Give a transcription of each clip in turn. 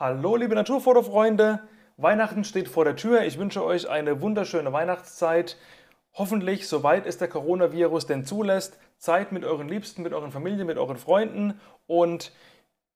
Hallo liebe Naturfotofreunde, Weihnachten steht vor der Tür. Ich wünsche euch eine wunderschöne Weihnachtszeit. Hoffentlich, soweit es der Coronavirus denn zulässt, Zeit mit euren Liebsten, mit euren Familien, mit euren Freunden und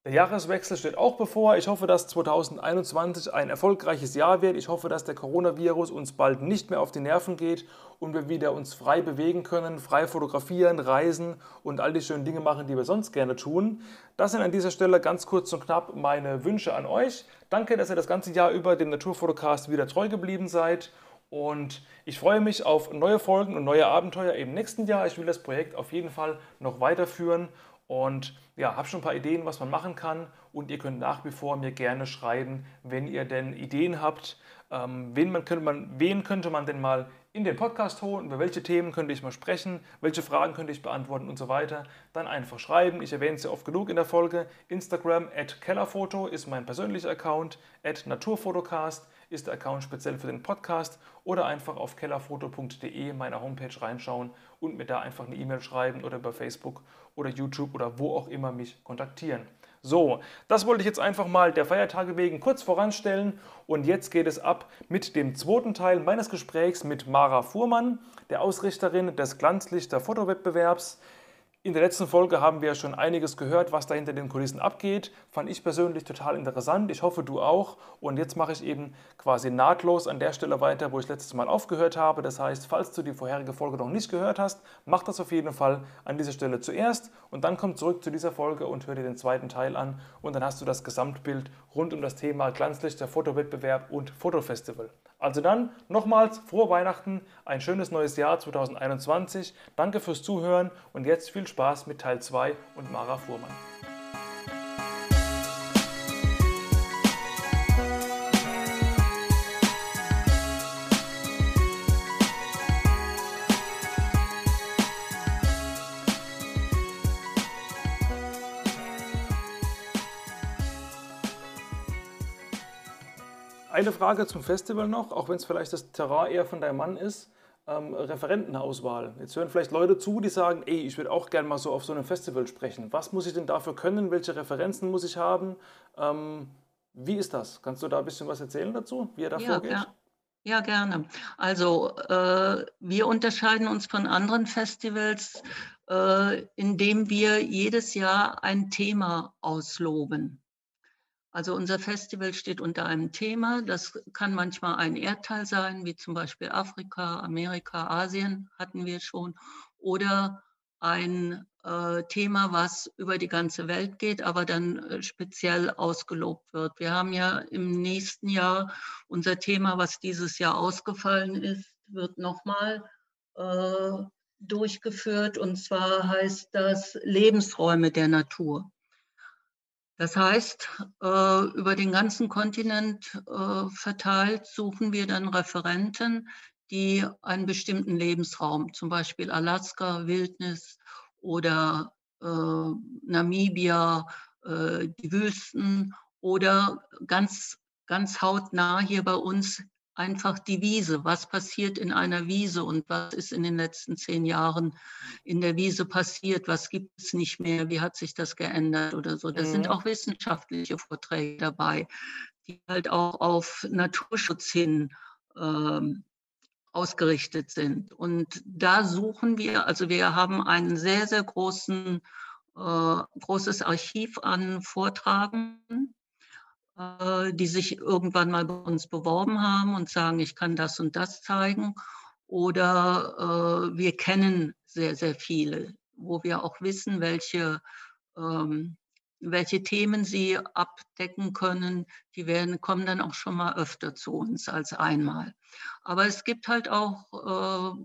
der Jahreswechsel steht auch bevor. Ich hoffe, dass 2021 ein erfolgreiches Jahr wird. Ich hoffe, dass der Coronavirus uns bald nicht mehr auf die Nerven geht und wir wieder uns frei bewegen können, frei fotografieren, reisen und all die schönen Dinge machen, die wir sonst gerne tun. Das sind an dieser Stelle ganz kurz und knapp meine Wünsche an euch. Danke, dass ihr das ganze Jahr über dem Naturfotocast wieder treu geblieben seid. Und ich freue mich auf neue Folgen und neue Abenteuer im nächsten Jahr. Ich will das Projekt auf jeden Fall noch weiterführen und ja, habe schon ein paar Ideen, was man machen kann. Und ihr könnt nach wie vor mir gerne schreiben, wenn ihr denn Ideen habt. Ähm, wen, man, könnte man, wen könnte man denn mal in den Podcast holen? Über welche Themen könnte ich mal sprechen? Welche Fragen könnte ich beantworten und so weiter? Dann einfach schreiben. Ich erwähne es ja oft genug in der Folge. Instagram at Kellerfoto ist mein persönlicher Account. At Naturfotocast ist der Account speziell für den Podcast. Oder einfach auf kellerfoto.de meiner Homepage reinschauen und mir da einfach eine E-Mail schreiben oder über Facebook oder YouTube oder wo auch immer mich kontaktieren. So, das wollte ich jetzt einfach mal der Feiertage wegen kurz voranstellen und jetzt geht es ab mit dem zweiten Teil meines Gesprächs mit Mara Fuhrmann, der Ausrichterin des Glanzlichter Fotowettbewerbs. In der letzten Folge haben wir schon einiges gehört, was da hinter den Kulissen abgeht. Fand ich persönlich total interessant. Ich hoffe, du auch. Und jetzt mache ich eben quasi nahtlos an der Stelle weiter, wo ich letztes Mal aufgehört habe. Das heißt, falls du die vorherige Folge noch nicht gehört hast, mach das auf jeden Fall an dieser Stelle zuerst und dann komm zurück zu dieser Folge und hör dir den zweiten Teil an. Und dann hast du das Gesamtbild rund um das Thema Glanzlichter Fotowettbewerb und Fotofestival. Also dann nochmals frohe Weihnachten, ein schönes neues Jahr 2021. Danke fürs Zuhören und jetzt viel Spaß mit Teil 2 und Mara Fuhrmann. Eine Frage zum Festival noch, auch wenn es vielleicht das Terrain eher von deinem Mann ist. Ähm, Referentenauswahl. Jetzt hören vielleicht Leute zu, die sagen, ey, ich würde auch gerne mal so auf so einem Festival sprechen. Was muss ich denn dafür können? Welche Referenzen muss ich haben? Ähm, wie ist das? Kannst du da ein bisschen was erzählen dazu, wie er da Ja, vorgeht? ja. Ja, gerne. Also äh, wir unterscheiden uns von anderen Festivals, äh, indem wir jedes Jahr ein Thema ausloben. Also unser Festival steht unter einem Thema. Das kann manchmal ein Erdteil sein, wie zum Beispiel Afrika, Amerika, Asien hatten wir schon, oder ein äh, Thema, was über die ganze Welt geht, aber dann äh, speziell ausgelobt wird. Wir haben ja im nächsten Jahr unser Thema, was dieses Jahr ausgefallen ist, wird nochmal äh, durchgeführt. Und zwar heißt das Lebensräume der Natur. Das heißt, äh, über den ganzen Kontinent äh, verteilt suchen wir dann Referenten, die einen bestimmten Lebensraum, zum Beispiel Alaska, Wildnis oder äh, Namibia, die Wüsten oder ganz, ganz hautnah hier bei uns einfach die Wiese. Was passiert in einer Wiese und was ist in den letzten zehn Jahren in der Wiese passiert? Was gibt es nicht mehr? Wie hat sich das geändert oder so? Da mhm. sind auch wissenschaftliche Vorträge dabei, die halt auch auf Naturschutz hin ähm, ausgerichtet sind. Und da suchen wir, also wir haben einen sehr, sehr großen, äh, großes Archiv an Vortragenden äh, die sich irgendwann mal bei uns beworben haben und sagen, ich kann das und das zeigen. Oder äh, wir kennen sehr, sehr viele, wo wir auch wissen, welche, ähm, welche Themen sie abdecken können. Die werden, kommen dann auch schon mal öfter zu uns als einmal. Aber es gibt halt auch äh,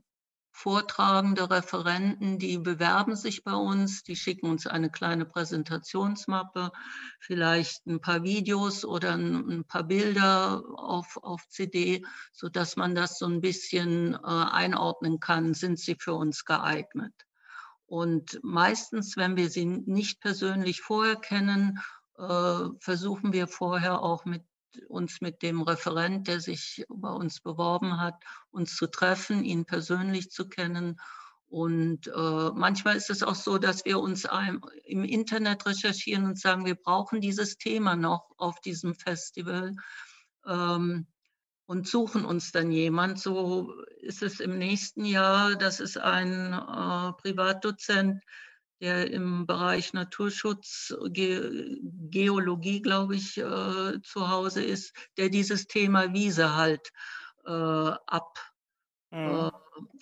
vortragende Referenten, die bewerben sich bei uns, die schicken uns eine kleine Präsentationsmappe, vielleicht ein paar Videos oder ein, paar Bilder auf, auf CD, sodass man das so ein bisschen äh, einordnen kann, sind sie für uns geeignet. Und meistens, wenn wir sie nicht persönlich vorher kennen, äh, versuchen wir vorher auch mit uns mit dem Referent, der sich bei uns beworben hat, uns zu treffen, ihn persönlich zu kennen Und äh, manchmal ist es auch so, dass wir uns ein, im Internet recherchieren und sagen, wir brauchen dieses Thema noch auf diesem Festival ähm, und suchen uns dann jemand. So ist es im nächsten Jahr. Das ist ein äh, Privatdozent, der im Bereich Naturschutz, Ge Geologie, glaube ich, äh, zu Hause ist, der dieses Thema Wiese halt äh, ab, mhm. äh,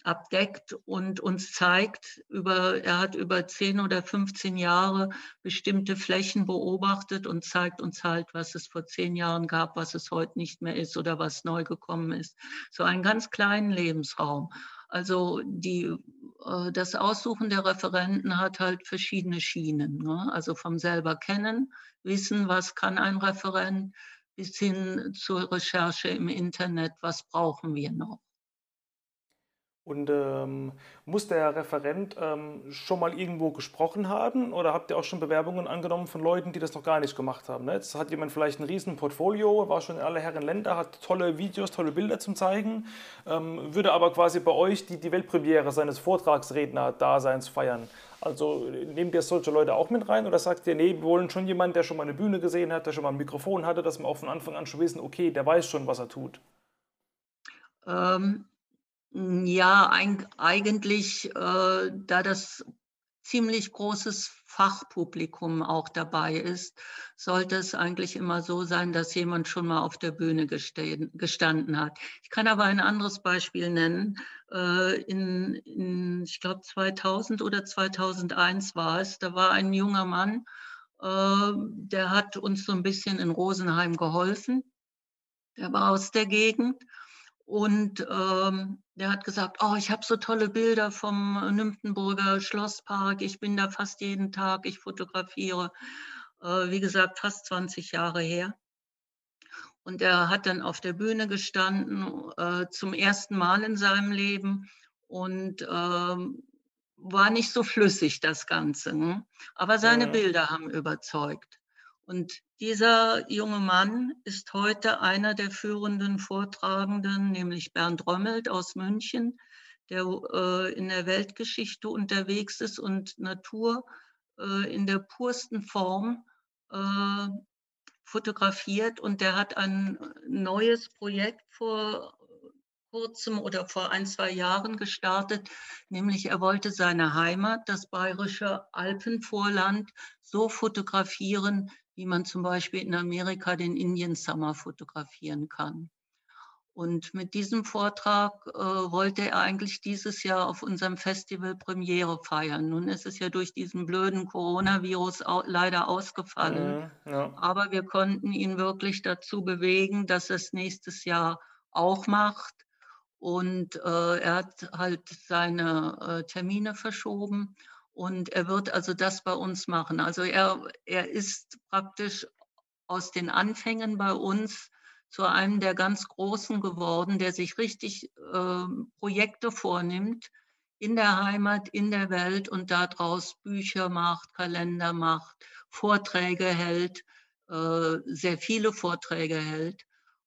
abdeckt und uns zeigt, über, er hat über 10 oder 15 Jahre bestimmte Flächen beobachtet und zeigt uns halt, was es vor zehn Jahren gab, was es heute nicht mehr ist oder was neu gekommen ist. So einen ganz kleinen Lebensraum. Also die, äh, das Aussuchen der Referenten hat halt verschiedene Schienen. Ne? Also vom selber kennen, wissen, was kann ein Referent, bis hin zur Recherche im Internet, was brauchen wir noch. Und ähm, muss der Referent ähm, schon mal irgendwo gesprochen haben oder habt ihr auch schon Bewerbungen angenommen von Leuten, die das noch gar nicht gemacht haben? Ne? Jetzt hat jemand vielleicht ein riesen Portfolio, war schon in alle Herren Länder, hat tolle Videos, tolle Bilder zum Zeigen, ähm, würde aber quasi bei euch die, die Weltpremiere seines Vortragsredner-Daseins feiern. Also nehmt ihr solche Leute auch mit rein oder sagt ihr, nee, wir wollen schon jemanden, der schon mal eine Bühne gesehen hat, der schon mal ein Mikrofon hatte, dass wir auch von Anfang an schon wissen, okay, der weiß schon, was er tut? Ähm ja, eigentlich, äh, da das ziemlich großes Fachpublikum auch dabei ist, sollte es eigentlich immer so sein, dass jemand schon mal auf der Bühne gestanden hat. Ich kann aber ein anderes Beispiel nennen. Äh, in, in ich glaube 2000 oder 2001 war es, da war ein junger Mann, äh, der hat uns so ein bisschen in Rosenheim geholfen. Der war aus der Gegend und ähm, der hat gesagt, oh, ich habe so tolle Bilder vom Nymphenburger Schlosspark. Ich bin da fast jeden Tag, ich fotografiere. Äh, wie gesagt, fast 20 Jahre her. Und er hat dann auf der Bühne gestanden, äh, zum ersten Mal in seinem Leben und ähm, war nicht so flüssig, das Ganze. Ne? Aber seine mhm. Bilder haben überzeugt. Und dieser junge Mann ist heute einer der führenden Vortragenden, nämlich Bernd Römmelt aus München, der äh, in der Weltgeschichte unterwegs ist und Natur äh, in der pursten Form äh, fotografiert. Und der hat ein neues Projekt vor kurzem oder vor ein, zwei Jahren gestartet, nämlich er wollte seine Heimat, das bayerische Alpenvorland, so fotografieren, wie man zum Beispiel in Amerika den Indian Summer fotografieren kann. Und mit diesem Vortrag äh, wollte er eigentlich dieses Jahr auf unserem Festival Premiere feiern. Nun ist es ja durch diesen blöden Coronavirus au leider ausgefallen. Mhm, ja. Aber wir konnten ihn wirklich dazu bewegen, dass er es nächstes Jahr auch macht. Und äh, er hat halt seine äh, Termine verschoben. Und er wird also das bei uns machen. Also er, er ist praktisch aus den Anfängen bei uns zu einem der ganz Großen geworden, der sich richtig äh, Projekte vornimmt in der Heimat, in der Welt und daraus Bücher macht, Kalender macht, Vorträge hält, äh, sehr viele Vorträge hält.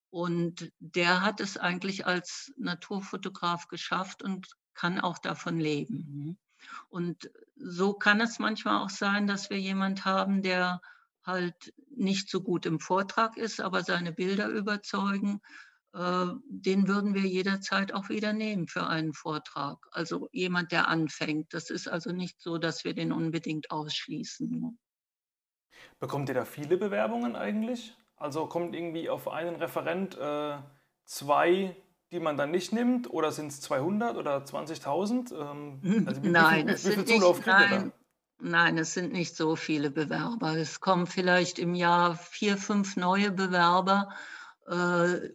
Und der hat es eigentlich als Naturfotograf geschafft und kann auch davon leben. Und so kann es manchmal auch sein, dass wir jemand haben, der halt nicht so gut im Vortrag ist, aber seine Bilder überzeugen. Äh, den würden wir jederzeit auch wieder nehmen für einen Vortrag. Also jemand, der anfängt. Das ist also nicht so, dass wir den unbedingt ausschließen. Ne? Bekommt ihr da viele Bewerbungen eigentlich? Also kommt irgendwie auf einen Referent äh, zwei die man dann nicht nimmt? Oder sind es 200 oder 20.000? Ähm, also nein, es sind nicht, nein, nein, es sind nicht so viele Bewerber. Es kommen vielleicht im Jahr vier, fünf neue Bewerber. Äh,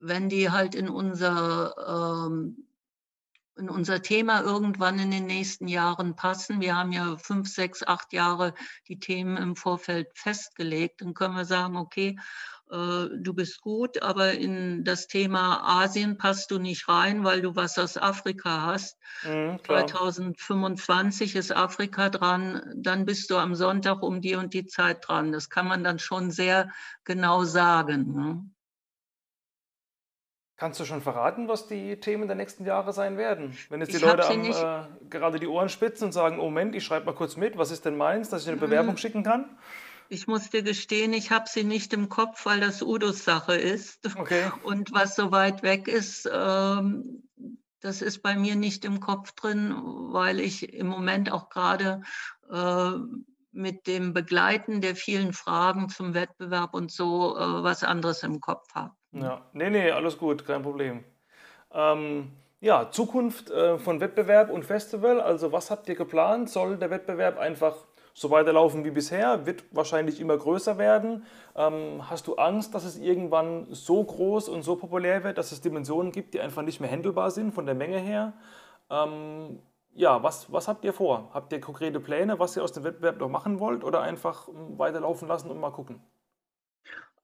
wenn die halt in unser, ähm, in unser Thema irgendwann in den nächsten Jahren passen. Wir haben ja fünf, sechs, acht Jahre die Themen im Vorfeld festgelegt. Dann können wir sagen, okay, du bist gut, aber in das Thema Asien passt du nicht rein, weil du was aus Afrika hast. Mhm, 2025 ist Afrika dran, dann bist du am Sonntag um die und die Zeit dran. Das kann man dann schon sehr genau sagen. Ne? Kannst du schon verraten, was die Themen der nächsten Jahre sein werden? Wenn jetzt die Ich Leute am, äh, gerade die Ohren spitzen und sagen, oh Moment, ich schreibe mal kurz mit, was ist denn meins, dass ich eine Bewerbung Hm, schicken kann? Ich muss dir gestehen, ich habe sie nicht im Kopf, weil das Udos Sache ist. Okay. Und was so weit weg ist, ähm, das ist bei mir nicht im Kopf drin, weil ich im Moment auch gerade äh, mit dem Begleiten der vielen Fragen zum Wettbewerb und so äh, was anderes im Kopf habe. Ja, nee, nee, alles gut, kein Problem. Ähm, ja, Zukunft äh, von Wettbewerb und Festival. Also was habt ihr geplant? Soll der Wettbewerb einfach so weiterlaufen wie bisher? Wird wahrscheinlich immer größer werden. Ähm, hast du Angst, dass es irgendwann so groß und so populär wird, dass es Dimensionen gibt, die einfach nicht mehr handelbar sind von der Menge her? Ähm, ja, was, was habt ihr vor? Habt ihr konkrete Pläne, was ihr aus dem Wettbewerb noch machen wollt oder einfach ähm, weiterlaufen lassen und mal gucken?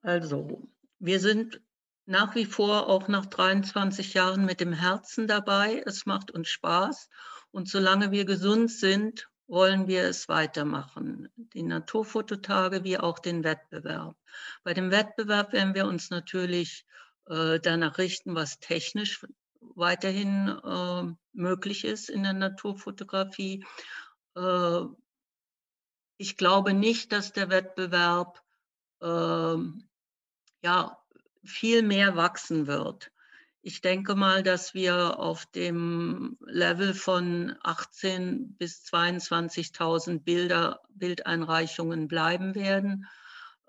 Also, wir sind nach wie vor auch nach 23 Jahren mit dem Herzen dabei. Es macht uns Spaß. Und solange wir gesund sind, wollen wir es weitermachen. Die Naturfototage wie auch den Wettbewerb. Bei dem Wettbewerb werden wir uns natürlich äh, danach richten, was technisch weiterhin äh, möglich ist in der Naturfotografie. Äh, ich glaube nicht, dass der Wettbewerb ähm, ja, viel mehr wachsen wird. Ich denke mal, dass wir auf dem Level von 18.000 bis 22.000 Bilder, Bildeinreichungen bleiben werden.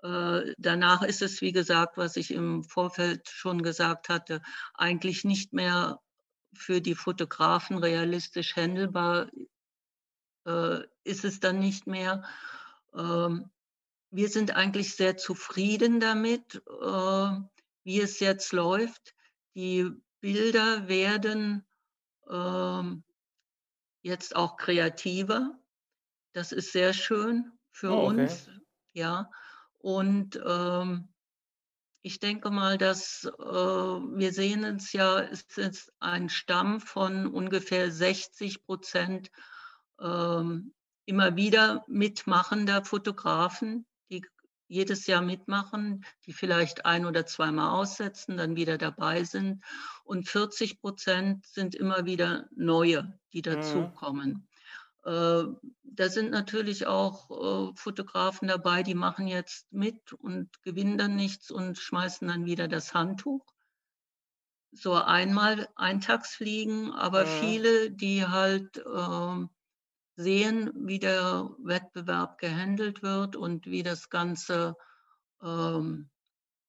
Äh, danach ist es, wie gesagt, was ich im Vorfeld schon gesagt hatte, eigentlich nicht mehr für die Fotografen realistisch handelbar äh, ist es dann nicht mehr. Ähm, wir sind eigentlich sehr zufrieden damit, äh, wie es jetzt läuft. Die Bilder werden ähm, jetzt auch kreativer. Das ist sehr schön für Oh, okay. uns, ja. Und ähm, ich denke mal, dass äh, wir sehen es ja, es ist ein Stamm von ungefähr 60 Prozent ähm, immer wieder mitmachender Fotografen, jedes Jahr mitmachen, die vielleicht ein oder zweimal aussetzen, dann wieder dabei sind. Und 40 Prozent sind immer wieder neue, die Mhm. dazukommen. Äh, da sind natürlich auch äh, Fotografen dabei, die machen jetzt mit und gewinnen dann nichts und schmeißen dann wieder das Handtuch. So einmal Eintagsfliegen, aber Mhm. viele, die halt ähm, sehen, wie der Wettbewerb gehandelt wird und wie das Ganze ähm,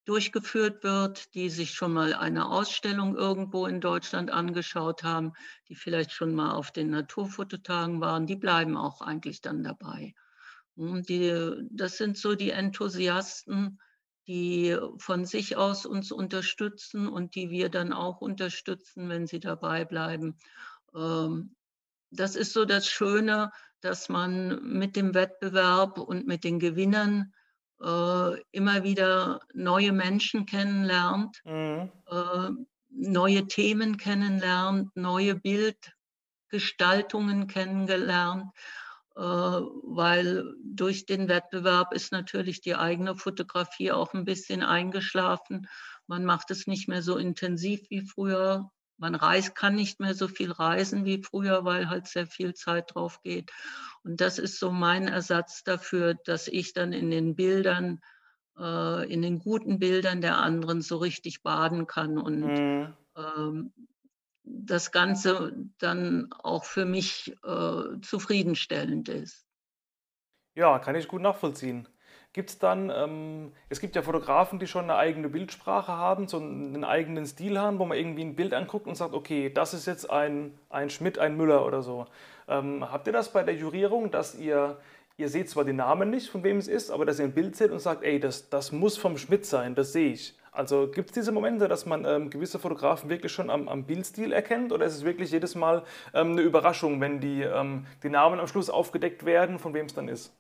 durchgeführt wird, die sich schon mal eine Ausstellung irgendwo in Deutschland angeschaut haben, die vielleicht schon mal auf den Naturfototagen waren, die bleiben auch eigentlich dann dabei. Und die, das sind so die Enthusiasten, die von sich aus uns unterstützen und die wir dann auch unterstützen, wenn sie dabei bleiben. Ähm, das ist so das Schöne, dass man mit dem Wettbewerb und mit den Gewinnern äh, immer wieder neue Menschen kennenlernt, Mhm. äh, neue Themen kennenlernt, neue Bildgestaltungen kennengelernt, äh, weil durch den Wettbewerb ist natürlich die eigene Fotografie auch ein bisschen eingeschlafen. Man macht es nicht mehr so intensiv wie früher. Man reist, kann nicht mehr so viel reisen wie früher, weil halt sehr viel Zeit drauf geht. Und das ist so mein Ersatz dafür, dass ich dann in den Bildern, äh, in den guten Bildern der anderen so richtig baden kann und Mhm. ähm, das Ganze dann auch für mich äh, zufriedenstellend ist. Ja, kann ich gut nachvollziehen. Gibt's dann, ähm, es gibt ja Fotografen, die schon eine eigene Bildsprache haben, so einen eigenen Stil haben, wo man irgendwie ein Bild anguckt und sagt, okay, das ist jetzt ein, ein Schmidt, ein Müller oder so. Ähm, habt ihr das bei der Jurierung, dass ihr, ihr seht zwar den Namen nicht, von wem es ist, aber dass ihr ein Bild seht und sagt, ey, das, das muss vom Schmidt sein, das sehe ich. Also gibt es diese Momente, dass man ähm, gewisse Fotografen wirklich schon am, am Bildstil erkennt oder ist es wirklich jedes Mal ähm, eine Überraschung, wenn die, ähm, die Namen am Schluss aufgedeckt werden, von wem es dann ist?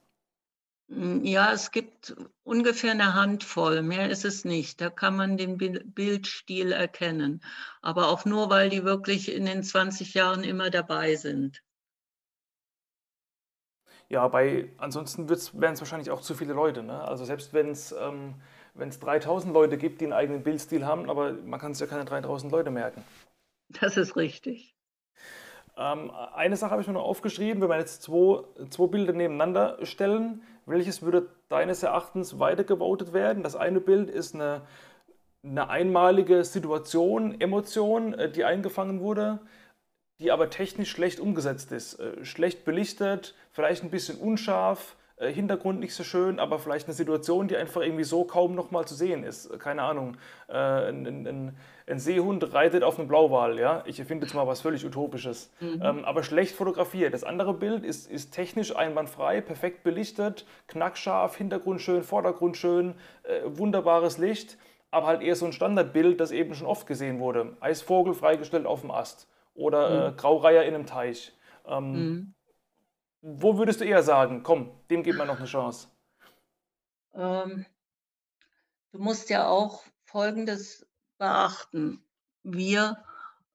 Hm, ja, es gibt ungefähr eine Handvoll, mehr ist es nicht. Da kann man den Bil Bildstil erkennen, aber auch nur, weil die wirklich in den 20 Jahren immer dabei sind. Ja, bei ansonsten wären es wahrscheinlich auch zu viele Leute, ne? Also selbst ähm, wenn es 3000 Leute gibt, die einen eigenen Bildstil haben, aber man kann sich ja keine 3000 Leute merken. Das ist richtig. Ähm, eine Sache habe ich mir noch aufgeschrieben, wenn wir jetzt zwei, zwei Bilder nebeneinander stellen, welches würde deines Erachtens weiter gewotet werden? Das eine Bild ist eine, eine einmalige Situation, Emotion, äh, die eingefangen wurde, die aber technisch schlecht umgesetzt ist. Äh, schlecht belichtet, vielleicht ein bisschen unscharf, äh, Hintergrund nicht so schön, aber vielleicht eine Situation, die einfach irgendwie so kaum nochmal zu sehen ist. Keine Ahnung, äh, ein, ein, ein, Seehund reitet auf einem Blauwal, ja. Ich erfinde jetzt mal was völlig Utopisches. Mhm. Ähm, aber schlecht fotografiert. Das andere Bild ist, ist technisch einwandfrei, perfekt belichtet, knackscharf, Hintergrund schön, Vordergrund schön, äh, wunderbares Licht, aber halt eher so ein Standardbild, das eben schon oft gesehen wurde. Eisvogel freigestellt auf dem Ast oder äh, mhm. Graureiher in einem Teich. Ähm, mhm. Wo würdest du eher sagen, komm, dem gibt man noch eine Chance? Ähm, du musst ja auch Folgendes beachten. Wir,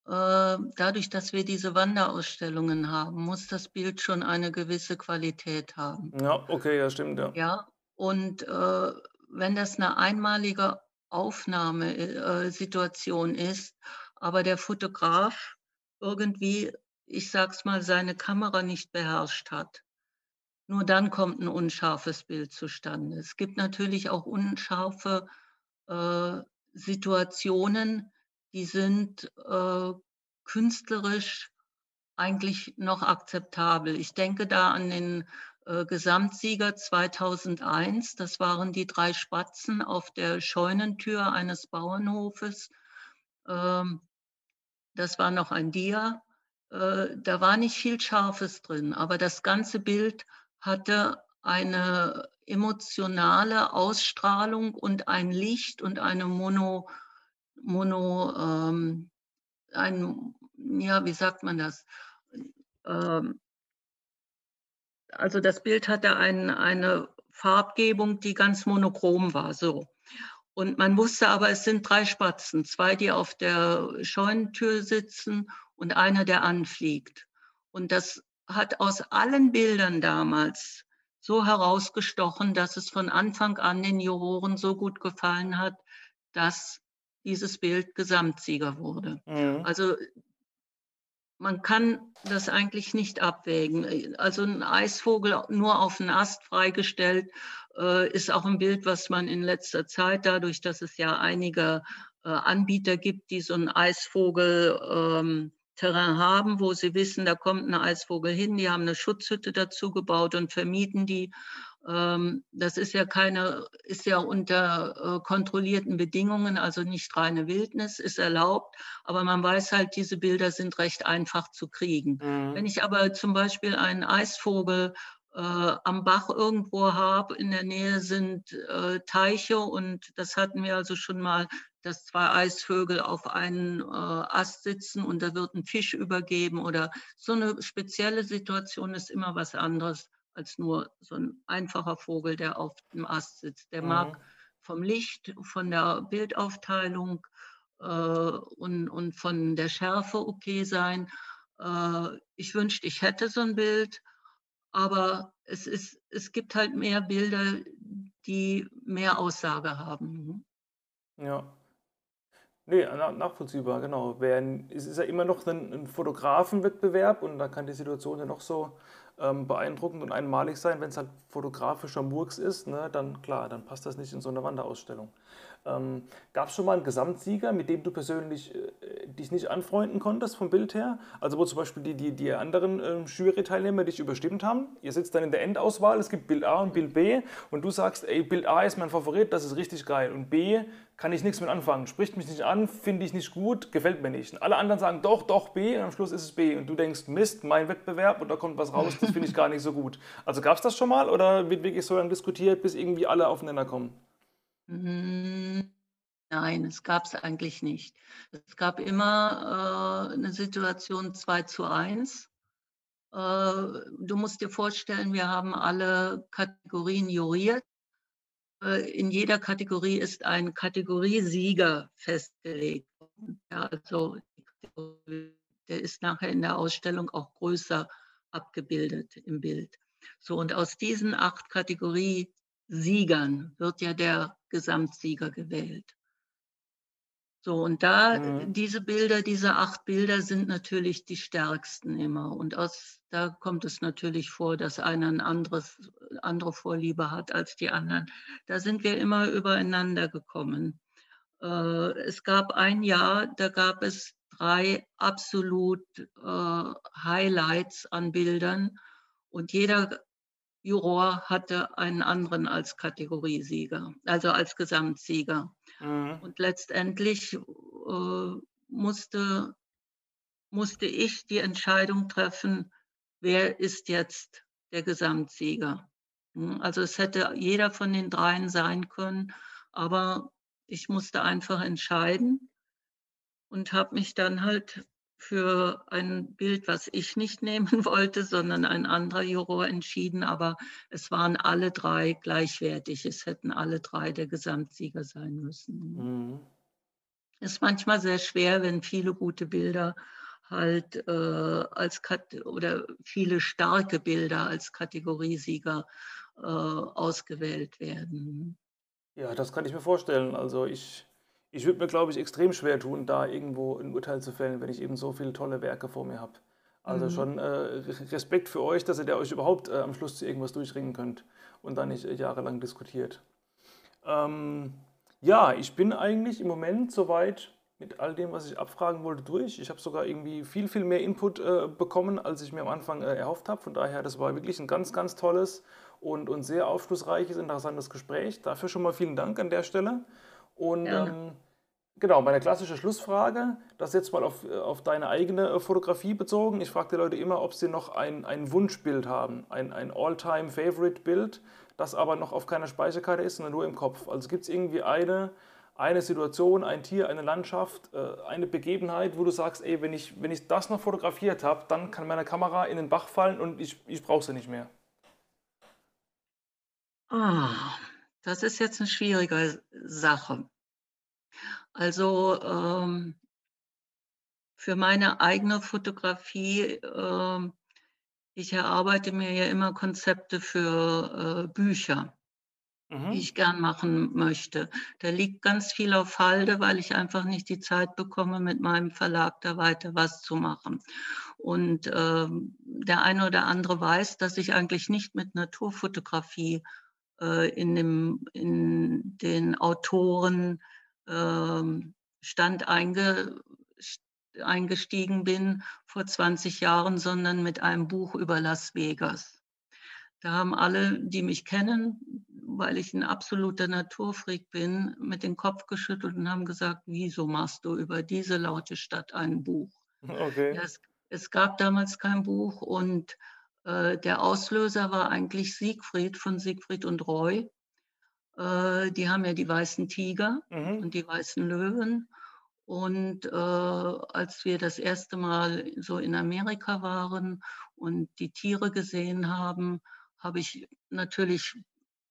äh, dadurch, dass wir diese Wanderausstellungen haben, muss das Bild schon eine gewisse Qualität haben. Ja, okay, ja, stimmt, ja. Ja, und äh, wenn das eine einmalige Aufnahmesituation äh, ist, aber der Fotograf irgendwie ich sag's mal, seine Kamera nicht beherrscht hat. Nur dann kommt ein unscharfes Bild zustande. Es gibt natürlich auch unscharfe äh, Situationen, die sind äh, künstlerisch eigentlich noch akzeptabel. Ich denke da an den äh, Gesamtsieger 2001. Das waren die drei Spatzen auf der Scheunentür eines Bauernhofes. Ähm, das war noch ein Dia. Äh, da war nicht viel Scharfes drin, aber das ganze Bild hatte eine emotionale Ausstrahlung und ein Licht und eine Mono, Mono ähm, ein, ja, wie sagt man das? Ähm, also das Bild hatte ein, eine Farbgebung, die ganz monochrom war, so. Und man wusste aber, es sind drei Spatzen, zwei, die auf der Scheunentür sitzen und einer, der anfliegt. Und das hat aus allen Bildern damals so herausgestochen, dass es von Anfang an den Juroren so gut gefallen hat, dass dieses Bild Gesamtsieger wurde. Mhm. Also man kann das eigentlich nicht abwägen. Also ein Eisvogel nur auf einen Ast freigestellt äh, ist auch ein Bild, was man in letzter Zeit, dadurch, dass es ja einige äh, Anbieter gibt, die so einen Eisvogel ähm, Terrain haben, wo sie wissen, da kommt ein Eisvogel hin, die haben eine Schutzhütte dazu gebaut und vermieten die. Ähm, das ist ja keine, ist ja unter äh, kontrollierten Bedingungen, also nicht reine Wildnis, ist erlaubt, aber man weiß halt, diese Bilder sind recht einfach zu kriegen. Mhm. Wenn ich aber zum Beispiel einen Eisvogel am Bach irgendwo habe, in der Nähe sind äh, Teiche und das hatten wir also schon mal dass zwei Eisvögel auf einen äh, Ast sitzen und da wird ein Fisch übergeben oder so eine spezielle Situation ist immer was anderes als nur so ein einfacher Vogel, der auf dem Ast sitzt. Der mhm. mag vom Licht, von der Bildaufteilung äh, und, und von der Schärfe okay sein. Äh, ich wünschte, ich hätte so ein Bild, aber es, ist, es gibt halt mehr Bilder, die mehr Aussage haben. Ja, Nee, nachvollziehbar, genau. es ist ja immer noch ein, Fotografenwettbewerb und da kann die Situation ja noch so ähm, beeindruckend und einmalig sein. Wenn es halt fotografischer Murks ist, ne, dann klar, dann passt das nicht in so eine Wanderausstellung. Ähm, Gab es schon mal einen Gesamtsieger, mit dem du persönlich äh, dich nicht anfreunden konntest vom Bild her? Also wo zum Beispiel die, die, die anderen äh, Jury-Teilnehmer dich überstimmt haben? Ihr sitzt dann in der Endauswahl, es gibt Bild A und Bild B und du sagst, ey, Bild A ist mein Favorit, das ist richtig geil und B kann ich nichts mit anfangen, spricht mich nicht an, finde ich nicht gut, gefällt mir nicht. Und alle anderen sagen doch, doch B und am Schluss ist es B und du denkst, Mist, mein Wettbewerb und da kommt was raus, das finde ich gar nicht so gut. Also gab es das schon mal oder wird wirklich so lange diskutiert, bis irgendwie alle aufeinander kommen? Hm, nein, es gab es eigentlich nicht. Es gab immer äh, eine Situation 2 zu 1. Äh, du musst dir vorstellen, wir haben alle Kategorien juriert. Äh, in jeder Kategorie ist ein Kategoriesieger festgelegt. Ja, also der ist nachher in der Ausstellung auch größer abgebildet im Bild. So, und aus diesen acht Kategorien Siegern wird ja der Gesamtsieger gewählt. So, und da, Mhm. diese Bilder, diese acht Bilder sind natürlich die stärksten immer. Und aus, da kommt es natürlich vor, dass einer ein anderes, andere Vorliebe hat als die anderen. Da sind wir immer übereinander gekommen. Äh, es gab ein Jahr, da gab es drei absolut äh, Highlights an Bildern und jeder Juror hatte einen anderen als Kategoriesieger, also als Gesamtsieger. Mhm. Und letztendlich äh, musste, musste ich die Entscheidung treffen, wer ist jetzt der Gesamtsieger. Hm, Also es hätte jeder von den dreien sein können, aber ich musste einfach entscheiden und habe mich dann halt für ein Bild, was ich nicht nehmen wollte, sondern ein anderer Juror entschieden. Aber es waren alle drei gleichwertig. Es hätten alle drei der Gesamtsieger sein müssen. Mhm. Ist manchmal sehr schwer, wenn viele gute Bilder halt äh, als Kat oder viele starke Bilder als Kategoriesieger äh, ausgewählt werden. Ja, das kann ich mir vorstellen. Also ich, ich würde mir, glaube ich, extrem schwer tun, da irgendwo ein Urteil zu fällen, wenn ich eben so viele tolle Werke vor mir habe. Also Mhm. schon äh, Respekt für euch, dass ihr da euch überhaupt äh, am Schluss zu irgendwas durchringen könnt und dann nicht äh, jahrelang diskutiert. Ähm, ja, ich bin eigentlich im Moment soweit mit all dem, was ich abfragen wollte, durch. Ich habe sogar irgendwie viel, viel mehr Input äh, bekommen, als ich mir am Anfang äh, erhofft habe. Von daher, das war wirklich ein ganz, ganz tolles und, und sehr aufschlussreiches, interessantes Gespräch. Dafür schon mal vielen Dank an der Stelle. Und Gerne. ähm, genau, meine klassische Schlussfrage, das jetzt mal auf, äh, auf deine eigene äh, Fotografie bezogen. Ich frage die Leute immer, ob sie noch ein, ein Wunschbild haben, ein, ein All-Time-Favorite-Bild, das aber noch auf keiner Speicherkarte ist, sondern nur im Kopf. Also gibt es irgendwie eine, eine Situation, ein Tier, eine Landschaft, äh, eine Begebenheit, wo du sagst, ey, wenn ich, wenn ich das noch fotografiert habe, dann kann meine Kamera in den Bach fallen und ich, ich brauche sie nicht mehr. Ah, das ist jetzt eine schwierige Sache. Also ähm, für meine eigene Fotografie, ähm, ich erarbeite mir ja immer Konzepte für äh, Bücher, die Mhm. ich gern machen möchte. Da liegt ganz viel auf Halde, weil ich einfach nicht die Zeit bekomme, mit meinem Verlag da weiter was zu machen. Und ähm, der eine oder andere weiß, dass ich eigentlich nicht mit Naturfotografie in, dem, in den Autoren ähm, Stand einge, eingestiegen bin vor 20 Jahren, sondern mit einem Buch über Las Vegas. Da haben alle, die mich kennen, weil ich ein absoluter Naturfreak bin, mit dem Kopf geschüttelt und haben gesagt, wieso machst du über diese laute Stadt ein Buch? Okay. Ja, es, es gab damals kein Buch und äh, der Auslöser war eigentlich Siegfried von Siegfried und Roy. Äh, die haben ja die weißen Tiger Mhm. und die weißen Löwen. Und äh, als wir das erste Mal so in Amerika waren und die Tiere gesehen haben, habe ich natürlich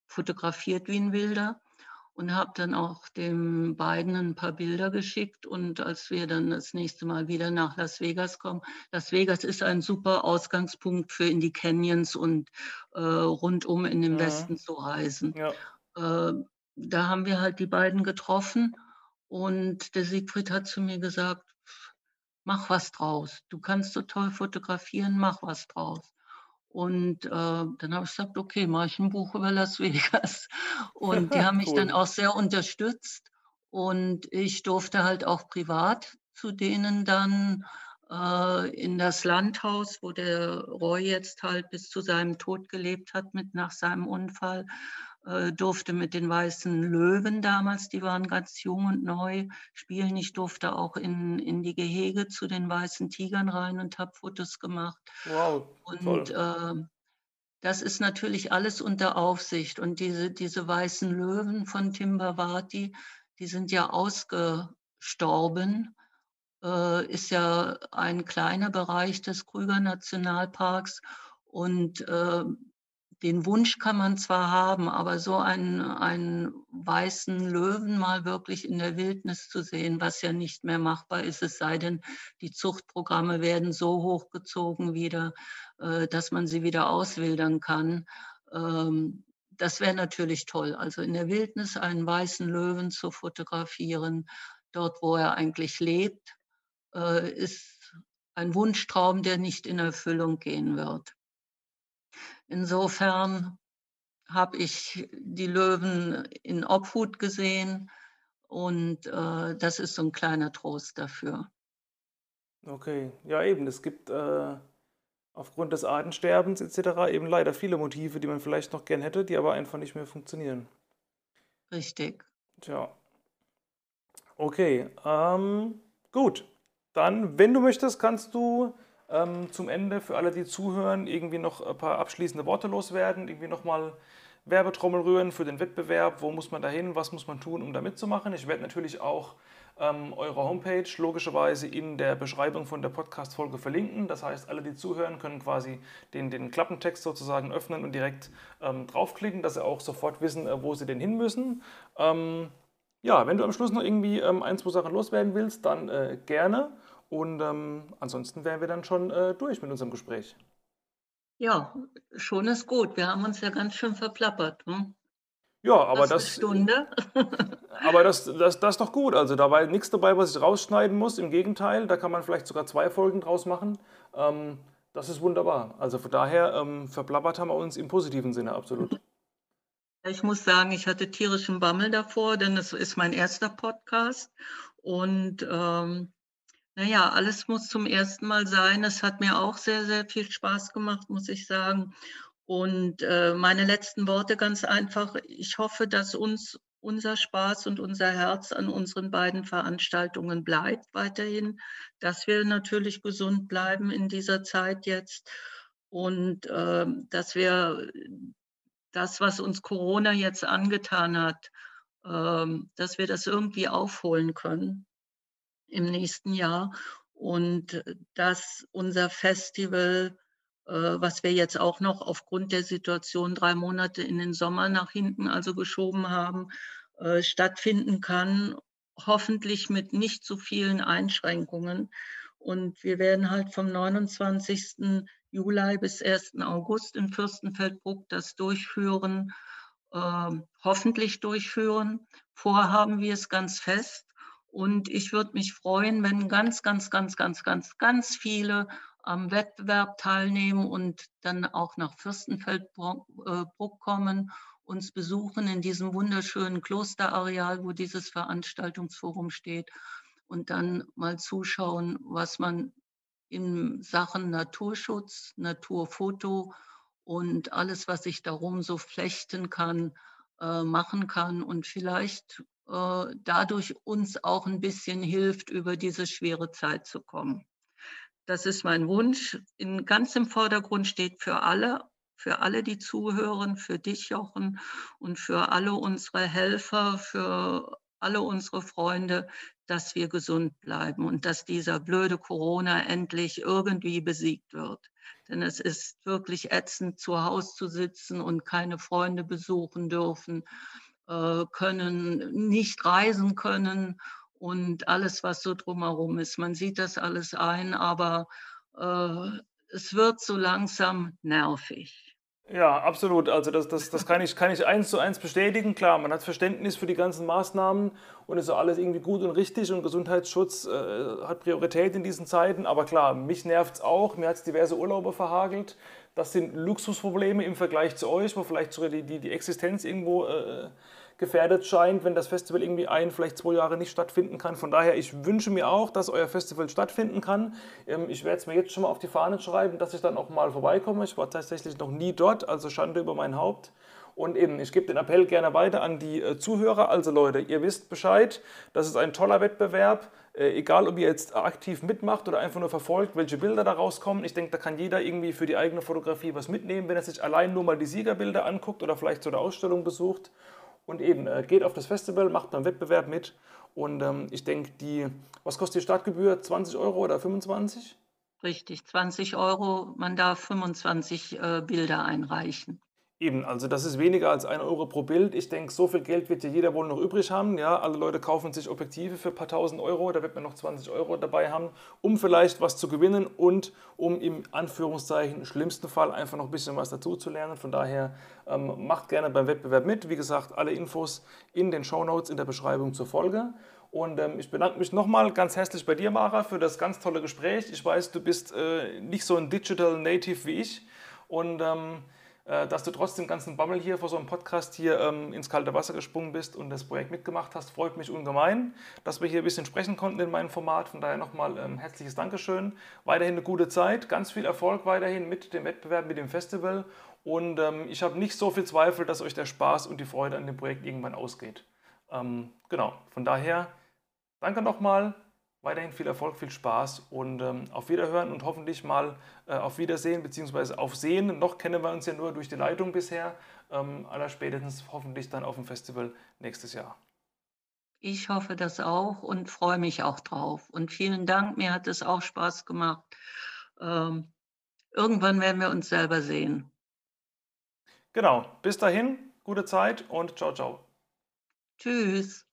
fotografiert wie ein Wilder und habe dann auch den beiden ein paar Bilder geschickt. Und als wir dann das nächste Mal wieder nach Las Vegas kommen, Las Vegas ist ein super Ausgangspunkt für in die Canyons und äh, rundum in den Mhm. Westen zu reisen. Ja. Äh, da haben wir halt die beiden getroffen und der Siegfried hat zu mir gesagt, mach was draus. Du kannst so toll fotografieren, mach was draus. Und äh, dann habe ich gesagt, okay, mache ich ein Buch über Las Vegas. Und die haben mich dann Cool. auch sehr unterstützt. Und ich durfte halt auch privat zu denen dann äh, in das Landhaus, wo der Roy jetzt halt bis zu seinem Tod gelebt hat, mit nach seinem Unfall, äh, durfte mit den weißen Löwen damals, die waren ganz jung und neu, spielen. Ich durfte auch in, in die Gehege zu den weißen Tigern rein und habe Fotos gemacht. Wow. Und äh, das ist natürlich alles unter Aufsicht. Und diese, diese weißen Löwen von Timbavati, die sind ja ausgestorben. Äh, ist ja ein kleiner Bereich des Krüger Nationalparks. Und äh, den Wunsch kann man zwar haben, aber so einen, einen weißen Löwen mal wirklich in der Wildnis zu sehen, was ja nicht mehr machbar ist, es sei denn, die Zuchtprogramme werden so hochgezogen wieder, äh, dass man sie wieder auswildern kann. Ähm, das wäre natürlich toll. Also in der Wildnis einen weißen Löwen zu fotografieren, dort wo er eigentlich lebt, äh, ist ein Wunschtraum, der nicht in Erfüllung gehen wird. Insofern habe ich die Löwen in Obhut gesehen und äh, das ist so ein kleiner Trost dafür. Okay, ja eben, es gibt äh, aufgrund des Artensterbens etc. eben leider viele Motive, die man vielleicht noch gern hätte, die aber einfach nicht mehr funktionieren. Richtig. Tja. Okay, ähm, gut. Dann, wenn du möchtest, kannst du ähm, zum Ende für alle, die zuhören, irgendwie noch ein paar abschließende Worte loswerden, irgendwie nochmal Werbetrommel rühren für den Wettbewerb, wo muss man da hin, was muss man tun, um da mitzumachen. Ich werde natürlich auch ähm, eure Homepage logischerweise in der Beschreibung von der Podcast-Folge verlinken. Das heißt, alle, die zuhören, können quasi den, den Klappentext sozusagen öffnen und direkt ähm, draufklicken, dass sie auch sofort wissen, äh, wo sie denn hin müssen. Ähm, ja, wenn du am Schluss noch irgendwie ähm, ein, zwei Sachen loswerden willst, dann äh, gerne. Und ähm, ansonsten wären wir dann schon äh, durch mit unserem Gespräch. Ja, schon ist gut. Wir haben uns ja ganz schön verplappert. Hm? Ja, aber das, Stunde. aber das, das, das ist doch gut. Also da war nichts dabei, was ich rausschneiden muss. Im Gegenteil, da kann man vielleicht sogar zwei Folgen draus machen. Ähm, das ist wunderbar. Also von daher ähm, verplappert haben wir uns im positiven Sinne absolut. Ich muss sagen, ich hatte tierischen Bammel davor, denn es ist mein erster Podcast. Und ähm, naja, alles muss zum ersten Mal sein. Es hat mir auch sehr, sehr viel Spaß gemacht, muss ich sagen. Und äh, meine letzten Worte ganz einfach. Ich hoffe, dass uns unser Spaß und unser Herz an unseren beiden Veranstaltungen bleibt weiterhin, dass wir natürlich gesund bleiben in dieser Zeit jetzt und äh, dass wir das, was uns Corona jetzt angetan hat, ähm, dass wir das irgendwie aufholen können im nächsten Jahr und äh, dass unser Festival, äh, was wir jetzt auch noch aufgrund der Situation drei Monate in den Sommer nach hinten also geschoben haben, äh, stattfinden kann, hoffentlich mit nicht zu vielen Einschränkungen. Und wir werden halt vom 29. Juli bis 1. August in Fürstenfeldbruck das durchführen, äh, hoffentlich durchführen. Vorhaben wir es ganz fest. Und ich würde mich freuen, wenn ganz, ganz, ganz, ganz, ganz, ganz viele am Wettbewerb teilnehmen und dann auch nach Fürstenfeldbruck äh, kommen, uns besuchen in diesem wunderschönen Klosterareal, wo dieses Veranstaltungsforum steht. Und dann mal zuschauen, was man in Sachen Naturschutz, Naturfoto und alles, was sich darum so flechten kann, äh, machen kann. Und vielleicht dadurch uns auch ein bisschen hilft, über diese schwere Zeit zu kommen. Das ist mein Wunsch. In, ganz im Vordergrund steht für alle, für alle, die zuhören, für dich, Jochen, und für alle unsere Helfer, für alle unsere Freunde, dass wir gesund bleiben und dass dieser blöde Corona endlich irgendwie besiegt wird. Denn es ist wirklich ätzend, zu Hause zu sitzen und keine Freunde besuchen dürfen, äh, können, nicht reisen können und alles, was so drumherum ist. Man sieht das alles ein, aber äh, es wird so langsam nervig. Ja, absolut. Also das, das, das kann, ich, kann ich eins zu eins bestätigen. Klar, man hat Verständnis für die ganzen Maßnahmen und ist alles irgendwie gut und richtig und Gesundheitsschutz äh, hat Priorität in diesen Zeiten. Aber klar, mich nervt es auch. Mir hat es diverse Urlaube verhagelt. Das sind Luxusprobleme im Vergleich zu euch, wo vielleicht sogar die, die, die Existenz irgendwo äh, gefährdet scheint, wenn das Festival irgendwie ein, vielleicht zwei Jahre nicht stattfinden kann. Von daher, ich wünsche mir auch, dass euer Festival stattfinden kann. Ähm, ich werde es mir jetzt schon mal auf die Fahne schreiben, dass ich dann auch mal vorbeikomme. Ich war tatsächlich noch nie dort, also Schande über mein Haupt. Und eben, ich gebe den Appell gerne weiter an die äh, Zuhörer. Also Leute, ihr wisst Bescheid, das ist ein toller Wettbewerb. Äh, egal, ob ihr jetzt aktiv mitmacht oder einfach nur verfolgt, welche Bilder da rauskommen. Ich denke, da kann jeder irgendwie für die eigene Fotografie was mitnehmen, wenn er sich allein nur mal die Siegerbilder anguckt oder vielleicht so eine Ausstellung besucht. Und eben, äh, geht auf das Festival, macht beim Wettbewerb mit. Und ähm, ich denke, die, was kostet die Startgebühr? 20 Euro oder 25? Richtig, 20 Euro. Man darf 25 äh, Bilder einreichen. Eben, also das ist weniger als 1 Euro pro Bild. Ich denke, so viel Geld wird ja jeder wohl noch übrig haben. Ja, alle Leute kaufen sich Objektive für ein paar tausend Euro, da wird man noch 20 Euro dabei haben, um vielleicht was zu gewinnen und um im Anführungszeichen im schlimmsten Fall einfach noch ein bisschen was dazu zu lernen. Von daher ähm, macht gerne beim Wettbewerb mit. Wie gesagt, alle Infos in den Show Notes in der Beschreibung zur Folge. Und ähm, ich bedanke mich nochmal ganz herzlich bei dir, Mara, für das ganz tolle Gespräch. Ich weiß, du bist äh, nicht so ein Digital Native wie ich. Und ähm, äh, dass du trotz dem ganzen Bammel hier vor so einem Podcast hier ähm, ins kalte Wasser gesprungen bist und das Projekt mitgemacht hast, freut mich ungemein, dass wir hier ein bisschen sprechen konnten in meinem Format. Von daher nochmal ähm, herzliches Dankeschön. Weiterhin eine gute Zeit, ganz viel Erfolg weiterhin mit dem Wettbewerb, mit dem Festival. Und ähm, ich habe nicht so viel Zweifel, dass euch der Spaß und die Freude an dem Projekt irgendwann ausgeht. Ähm, genau, von daher danke nochmal. Weiterhin viel Erfolg, viel Spaß und ähm, auf Wiederhören und hoffentlich mal äh, auf Wiedersehen bzw. auf Sehen. Noch kennen wir uns ja nur durch die Leitung bisher. Ähm, allerspätestens hoffentlich dann auf dem Festival nächstes Jahr. Ich hoffe das auch und freue mich auch drauf. Und vielen Dank, mir hat es auch Spaß gemacht. Ähm, irgendwann werden wir uns selber sehen. Genau, bis dahin, gute Zeit und ciao, ciao. Tschüss.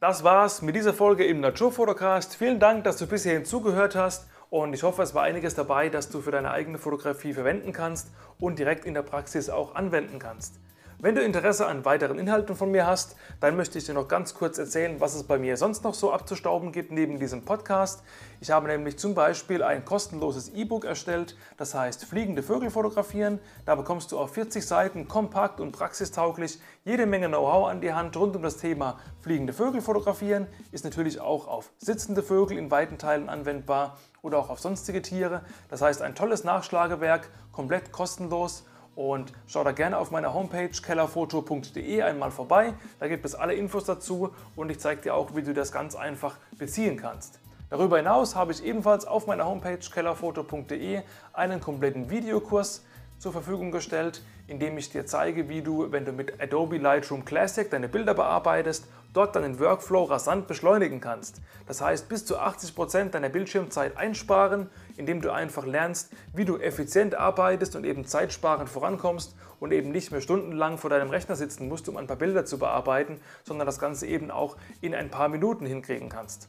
Das war's mit dieser Folge im Naturfotocast. Vielen Dank, dass du bis hierhin zugehört hast und ich hoffe, es war einiges dabei, das du für deine eigene Fotografie verwenden kannst und direkt in der Praxis auch anwenden kannst. Wenn du Interesse an weiteren Inhalten von mir hast, dann möchte ich dir noch ganz kurz erzählen, was es bei mir sonst noch so abzustauben gibt neben diesem Podcast. Ich habe nämlich zum Beispiel ein kostenloses E-Book erstellt, das heißt Fliegende Vögel fotografieren. Da bekommst du auf 40 Seiten kompakt und praxistauglich jede Menge Know-how an die Hand rund um das Thema Fliegende Vögel fotografieren. Ist natürlich auch auf sitzende Vögel in weiten Teilen anwendbar oder auch auf sonstige Tiere. Das heißt ein tolles Nachschlagewerk, komplett kostenlos und schau da gerne auf meiner Homepage kellerfoto.de einmal vorbei. Da gibt es alle Infos dazu und ich zeige dir auch, wie du das ganz einfach beziehen kannst. Darüber hinaus habe ich ebenfalls auf meiner Homepage kellerfoto.de einen kompletten Videokurs zur Verfügung gestellt, in dem ich dir zeige, wie du, wenn du mit Adobe Lightroom Classic deine Bilder bearbeitest, dort deinen Workflow rasant beschleunigen kannst. Das heißt, bis zu 80% deiner Bildschirmzeit einsparen, indem du einfach lernst, wie du effizient arbeitest und eben zeitsparend vorankommst und eben nicht mehr stundenlang vor deinem Rechner sitzen musst, um ein paar Bilder zu bearbeiten, sondern das Ganze eben auch in ein paar Minuten hinkriegen kannst.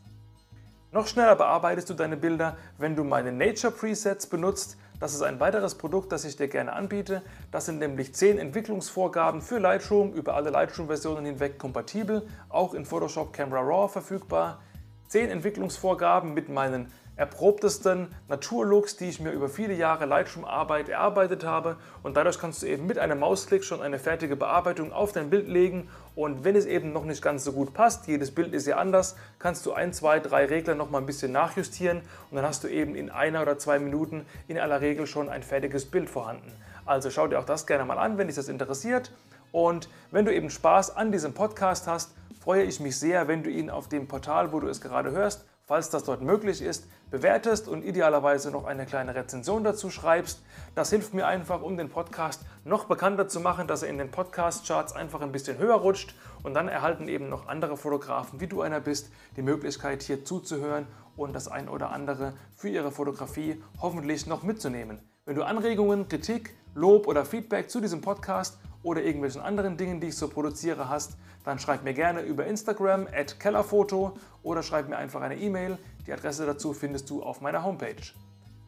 Noch schneller bearbeitest du deine Bilder, wenn du meine Nature Presets benutzt. Das ist ein weiteres Produkt, das ich dir gerne anbiete. Das sind nämlich 10 Entwicklungsvorgaben für Lightroom, über alle Lightroom-Versionen hinweg kompatibel, auch in Photoshop Camera Raw verfügbar. 10 Entwicklungsvorgaben mit meinen erprobtesten Naturlooks, die ich mir über viele Jahre Lightroom-Arbeit erarbeitet habe. Und dadurch kannst du eben mit einem Mausklick schon eine fertige Bearbeitung auf dein Bild legen. Und wenn es eben noch nicht ganz so gut passt, jedes Bild ist ja anders, kannst du ein, zwei, drei Regler noch mal ein bisschen nachjustieren und dann hast du eben in einer oder zwei Minuten in aller Regel schon ein fertiges Bild vorhanden. Also schau dir auch das gerne mal an, wenn dich das interessiert. Und wenn du eben Spaß an diesem Podcast hast, freue ich mich sehr, wenn du ihn auf dem Portal, wo du es gerade hörst, falls das dort möglich ist, bewertest und idealerweise noch eine kleine Rezension dazu schreibst. Das hilft mir einfach, um den Podcast noch bekannter zu machen, dass er in den Podcast-Charts einfach ein bisschen höher rutscht und dann erhalten eben noch andere Fotografen, wie du einer bist, die Möglichkeit hier zuzuhören und das ein oder andere für ihre Fotografie hoffentlich noch mitzunehmen. Wenn du Anregungen, Kritik, Lob oder Feedback zu diesem Podcast oder irgendwelchen anderen Dingen, die ich so produziere, hast, dann schreib mir gerne über Instagram at kellerfoto oder schreib mir einfach eine E-Mail. Die Adresse dazu findest du auf meiner Homepage.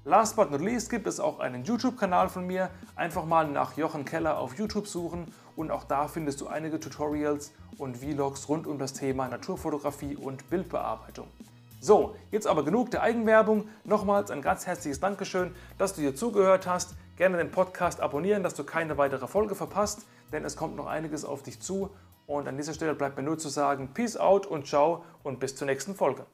Last but not least gibt es auch einen YouTube-Kanal von mir. Einfach mal nach Jochen Keller auf YouTube suchen und auch da findest du einige Tutorials und Vlogs rund um das Thema Naturfotografie und Bildbearbeitung. So, jetzt aber genug der Eigenwerbung. Nochmals ein ganz herzliches Dankeschön, dass du hier zugehört hast. Gerne den Podcast abonnieren, dass du keine weitere Folge verpasst, denn es kommt noch einiges auf dich zu und an dieser Stelle bleibt mir nur zu sagen, Peace out und ciao und bis zur nächsten Folge.